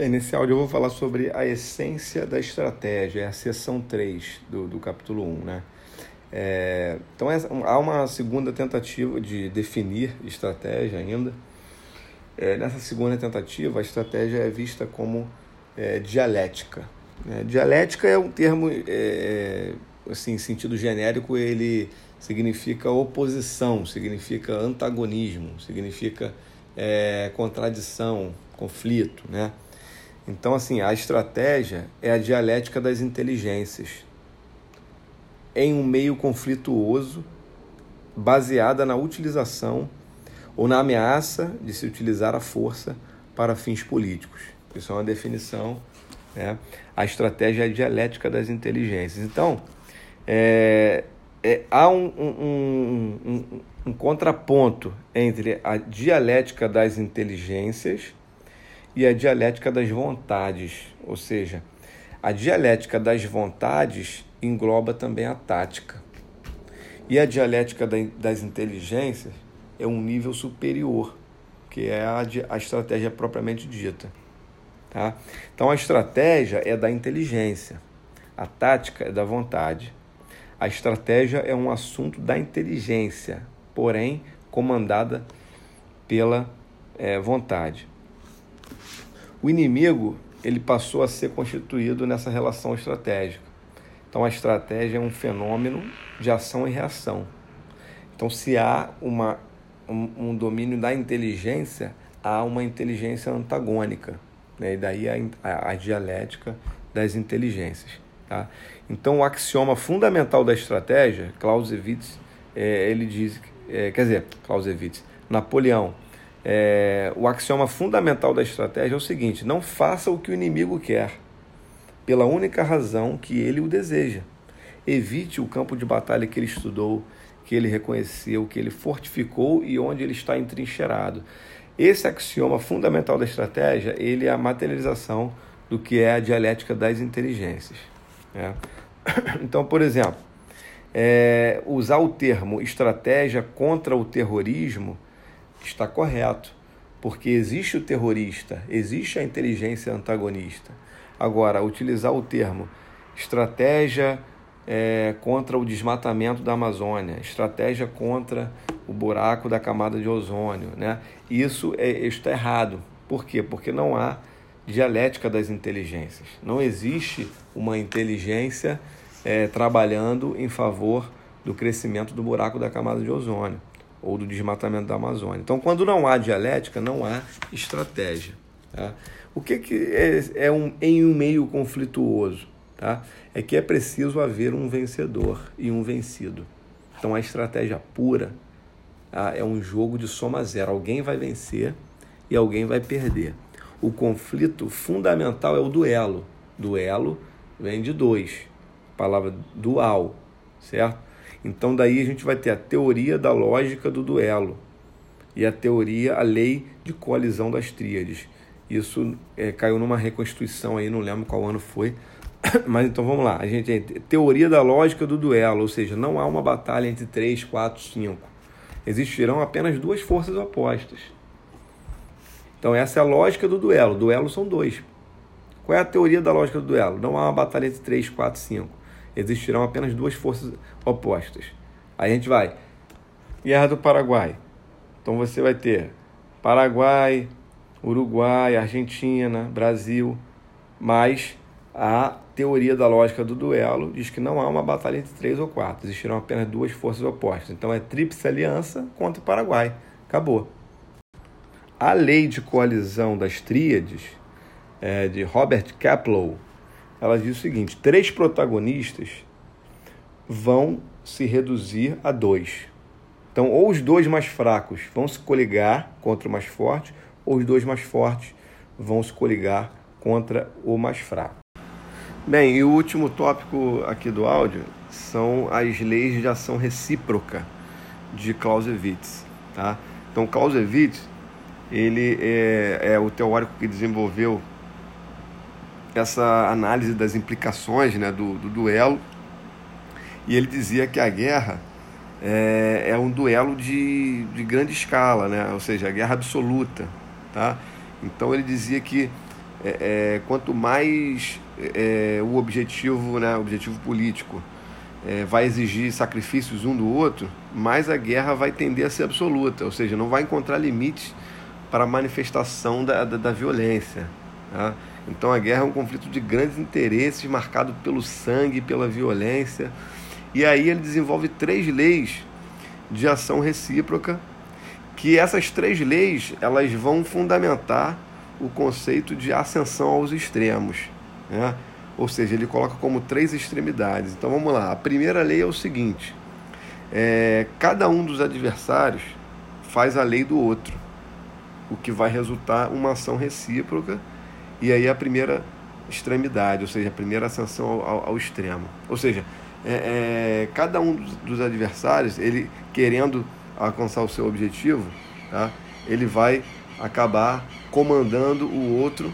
Bem, nesse áudio eu vou falar sobre a essência da estratégia, é a seção 3 do, do capítulo 1, né? É, então é, há uma segunda tentativa de definir estratégia ainda. É, nessa segunda tentativa, a estratégia é vista como é, dialética. Né? Dialética é um termo, é, é, assim, em sentido genérico, ele significa oposição, significa antagonismo, significa é, contradição, conflito, né? Então, assim, a estratégia é a dialética das inteligências em um meio conflituoso, baseada na utilização ou na ameaça de se utilizar a força para fins políticos. Isso é uma definição. Né? A estratégia é a dialética das inteligências. Então, é, é, há um, um, um, um contraponto entre a dialética das inteligências e a dialética das vontades, ou seja, a dialética das vontades engloba também a tática. E a dialética das inteligências é um nível superior, que é a, estratégia propriamente dita. Tá? Então a estratégia é da inteligência, a tática é da vontade. A estratégia é um assunto da inteligência, porém comandada pela é, vontade. O inimigo ele passou a ser constituído nessa relação estratégica. Então a estratégia é um fenômeno de ação e reação. Então se há uma, um, um domínio da inteligência, há uma inteligência antagônica. Né? E daí a, a, a dialética das inteligências. Tá? Então o axioma fundamental da estratégia, Clausewitz, é, ele diz, é, quer dizer, Clausewitz, Napoleão é, o axioma fundamental da estratégia é o seguinte: não faça o que o inimigo quer, pela única razão que ele o deseja. Evite o campo de batalha que ele estudou, que ele reconheceu, que ele fortificou e onde ele está entrincheirado. Esse axioma fundamental da estratégia, ele é a materialização do que é a dialética das inteligências. Né? Então, por exemplo, é, usar o termo estratégia contra o terrorismo está correto, porque existe o terrorista, existe a inteligência antagonista. Agora, utilizar o termo estratégia é, contra o desmatamento da Amazônia, estratégia contra o buraco da camada de ozônio, né? Isso é, está errado. Por quê? Porque não há dialética das inteligências. Não existe uma inteligência é, trabalhando em favor do crescimento do buraco da camada de ozônio ou do desmatamento da Amazônia. Então, quando não há dialética, não há estratégia. Tá? O que, que é, é um, em um meio conflituoso? Tá? É que é preciso haver um vencedor e um vencido. Então, a estratégia pura tá? é um jogo de soma zero. Alguém vai vencer e alguém vai perder. O conflito fundamental é o duelo. Duelo vem de dois, palavra dual, certo? Então daí a gente vai ter a teoria da lógica do duelo e a teoria, a lei de coalizão das tríades. Isso é, caiu numa reconstituição aí, não lembro qual ano foi. Mas então vamos lá. A gente tem teoria da lógica do duelo, ou seja, não há uma batalha entre 3, 4, 5. Existirão apenas duas forças opostas. Então essa é a lógica do duelo. Duelo são dois. Qual é a teoria da lógica do duelo? Não há uma batalha entre 3, 4, 5 existirão apenas duas forças opostas. Aí a gente vai. Guerra do Paraguai. Então você vai ter Paraguai, Uruguai, Argentina, Brasil, mas a teoria da lógica do duelo diz que não há uma batalha entre três ou quatro, existirão apenas duas forças opostas. Então é tríplice aliança contra o Paraguai. Acabou. A lei de coalizão das tríades é, de Robert Kaplow ela diz o seguinte: três protagonistas vão se reduzir a dois. Então, ou os dois mais fracos vão se coligar contra o mais forte, ou os dois mais fortes vão se coligar contra o mais fraco. Bem, e o último tópico aqui do áudio são as leis de ação recíproca de Clausewitz. Tá? Então, Clausewitz ele é, é o teórico que desenvolveu essa análise das implicações né, do, do duelo. E ele dizia que a guerra é, é, um duelo de, de grande escala, né? ou seja, a guerra absoluta. Tá? Então ele dizia que é, é, quanto mais é, o objetivo, né, objetivo político é, vai exigir sacrifícios um do outro, mais a guerra vai tender a ser absoluta, ou seja, não vai encontrar limites para a manifestação da, da, da violência. Tá? Então a guerra é um conflito de grandes interesses, marcado pelo sangue, pela violência. E aí ele desenvolve três leis de ação recíproca, que essas três leis elas vão fundamentar o conceito de ascensão aos extremos. Né? Ou seja, ele coloca como três extremidades. Então vamos lá. A primeira lei é o seguinte: é, cada um dos adversários faz a lei do outro, o que vai resultar uma ação recíproca e aí a primeira extremidade, ou seja, a primeira ascensão ao, ao extremo. Ou seja, é, é, cada um dos, dos, adversários, ele querendo alcançar o seu objetivo, tá? ele vai acabar comandando o outro,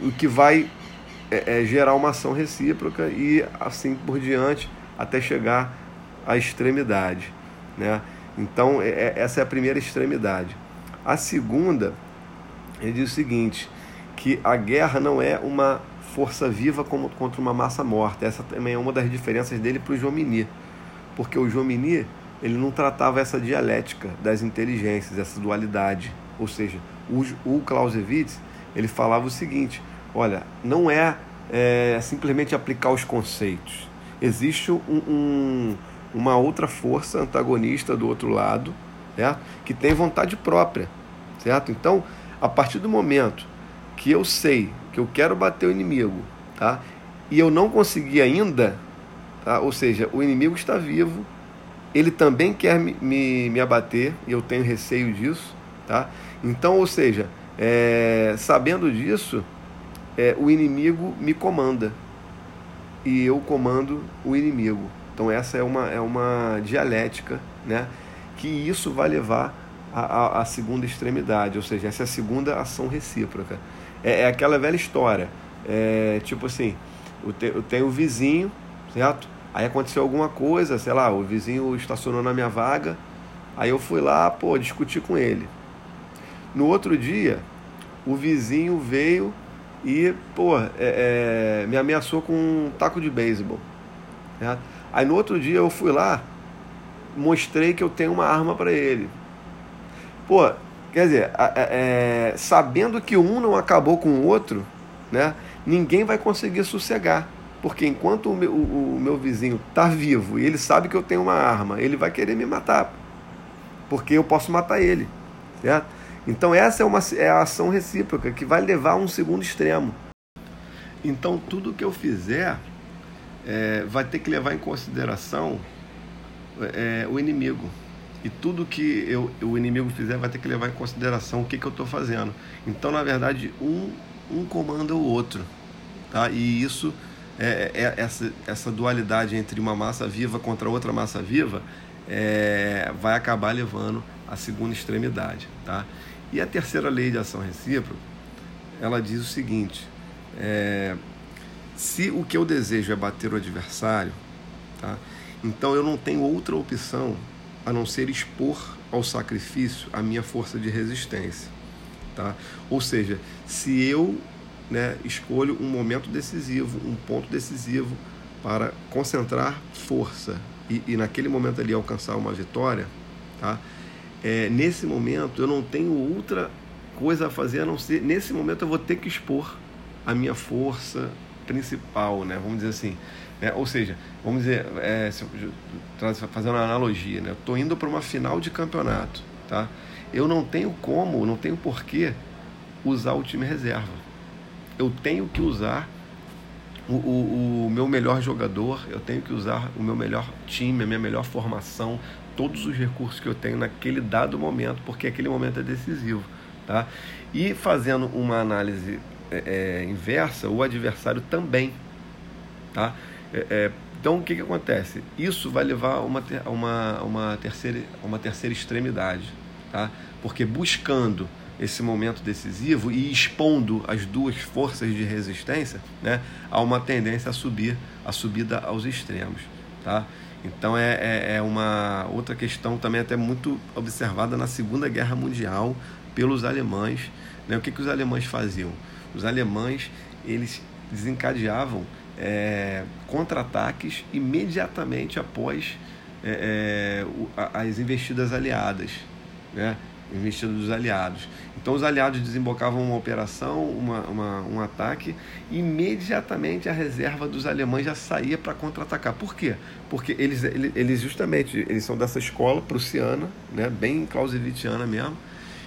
o que vai é, é, gerar uma ação recíproca e assim por diante até chegar à extremidade. Né? Então, é, é, essa é a primeira extremidade. A segunda, ele diz o seguinte: que a guerra não é uma força viva como, contra uma massa morta. Essa também é uma das diferenças dele para o Jomini. Porque o Jomini ele não tratava essa dialética das inteligências, essa dualidade. Ou seja, o, o Clausewitz ele falava o seguinte: olha, não é, é simplesmente aplicar os conceitos. Existe um, um, uma outra força antagonista do outro lado, certo? que tem vontade própria. certo? Então, a partir do momento que eu sei que eu quero bater o inimigo, tá? E eu não consegui ainda, tá? Ou seja, o inimigo está vivo, ele também quer me, me, me abater e eu tenho receio disso, tá? Então, ou seja, é, sabendo disso, é, o inimigo me comanda e eu comando o inimigo. Então essa é uma, é uma dialética, né? Que isso vai levar à segunda extremidade, ou seja, essa é a segunda ação recíproca. É, é aquela velha história. É, tipo assim, eu, tenho o vizinho, certo? Aí aconteceu alguma coisa, sei lá, o vizinho estacionou na minha vaga, aí eu fui lá, pô, discutir com ele. No outro dia, o vizinho veio e, pô, é, é, me ameaçou com um taco de beisebol. Certo? Aí no outro dia eu fui lá, mostrei que eu tenho uma arma para ele. Pô, Quer dizer, é, sabendo que um não acabou com o outro, né, ninguém vai conseguir sossegar. Porque enquanto o meu, o, o meu vizinho está vivo e ele sabe que eu tenho uma arma, ele vai querer me matar. Porque eu posso matar ele. Certo? Então essa é, uma, é a ação recíproca que vai levar a um segundo extremo. Então tudo que eu fizer é, vai ter que levar em consideração é, o inimigo. E tudo que eu, o inimigo fizer vai ter que levar em consideração o que, que eu estou fazendo. Então, na verdade, um, um comanda o outro. Tá? E isso, é, é, essa, essa dualidade entre uma massa viva contra outra massa viva, é, vai acabar levando à segunda extremidade. Tá? E a terceira lei de ação recíproca, ela diz o seguinte: é, se o que eu desejo é bater o adversário, tá? então eu não tenho outra opção a não ser expor ao sacrifício a minha força de resistência. Tá? Ou seja, se eu né, escolho um momento decisivo, um ponto decisivo para concentrar força e, e naquele momento ali alcançar uma vitória, tá? É, nesse momento eu não tenho outra coisa a fazer a não ser, nesse momento eu vou ter que expor a minha força principal, né? vamos dizer assim. Né? Ou seja, vamos dizer, é, fazendo uma analogia, né? eu estou indo para uma final de campeonato, tá? eu não tenho como, não tenho porquê usar o time reserva. Eu tenho que usar o, o, o, meu melhor jogador, eu tenho que usar o meu melhor time, a minha melhor formação, todos os recursos que eu tenho naquele dado momento, porque aquele momento é decisivo. Tá? E fazendo uma análise é, é, inversa, o adversário também. Tá? É, é, então o que, que acontece? Isso vai levar a uma, uma, uma, terceira, uma terceira extremidade, tá? porque buscando esse momento decisivo e expondo as duas forças de resistência, né, há uma tendência a subir, a subida aos extremos. Tá? Então é, é, é uma outra questão também até muito observada na Segunda Guerra Mundial pelos alemães. Né? O que, que os alemães faziam? os alemães eles desencadeavam é, contra-ataques imediatamente após é, é, as investidas aliadas, né? investidas dos aliados. Então os aliados desembocavam uma operação, uma, uma, um ataque, imediatamente a reserva dos alemães já saía para contra-atacar. Por quê? Porque eles, eles justamente eles são dessa escola prussiana, né? bem clausewitziana mesmo,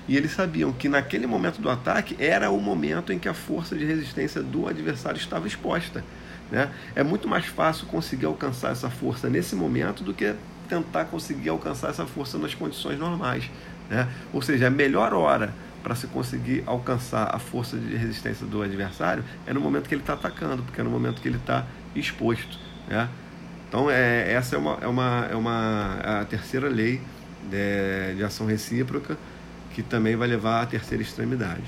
e eles sabiam que naquele momento do ataque era o momento em que a força de resistência do adversário estava exposta. Né? É muito mais fácil conseguir alcançar essa força nesse momento do que tentar conseguir alcançar essa força nas condições normais. Né? Ou seja, a melhor hora para se conseguir alcançar a força de resistência do adversário é no momento que ele está atacando, porque é no momento que ele está exposto. Né? Então, é, essa é, uma, é, uma, é uma, a terceira lei de, de ação recíproca que também vai levar à terceira extremidade.